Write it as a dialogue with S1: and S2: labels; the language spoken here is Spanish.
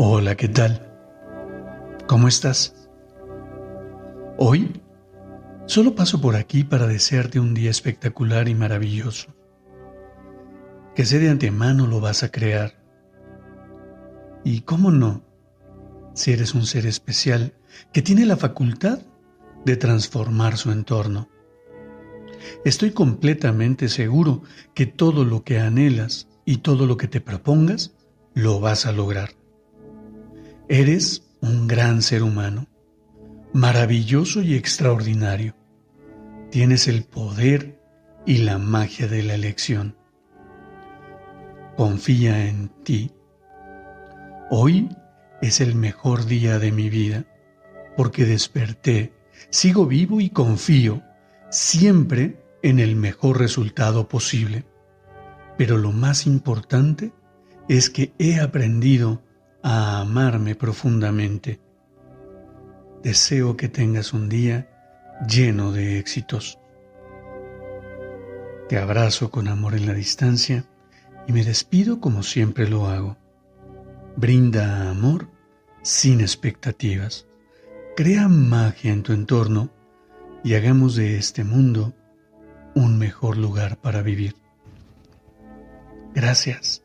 S1: Hola, ¿qué tal? ¿Cómo estás? Hoy solo paso por aquí para desearte un día espectacular y maravilloso. Que sé de antemano lo vas a crear. Y cómo no, si eres un ser especial que tiene la facultad de transformar su entorno. Estoy completamente seguro que todo lo que anhelas y todo lo que te propongas, lo vas a lograr. Eres un gran ser humano, maravilloso y extraordinario. Tienes el poder y la magia de la elección. Confía en ti. Hoy es el mejor día de mi vida porque desperté, sigo vivo y confío siempre en el mejor resultado posible. Pero lo más importante es que he aprendido a amarme profundamente. Deseo que tengas un día lleno de éxitos. Te abrazo con amor en la distancia y me despido como siempre lo hago. Brinda amor sin expectativas. Crea magia en tu entorno y hagamos de este mundo un mejor lugar para vivir. Gracias.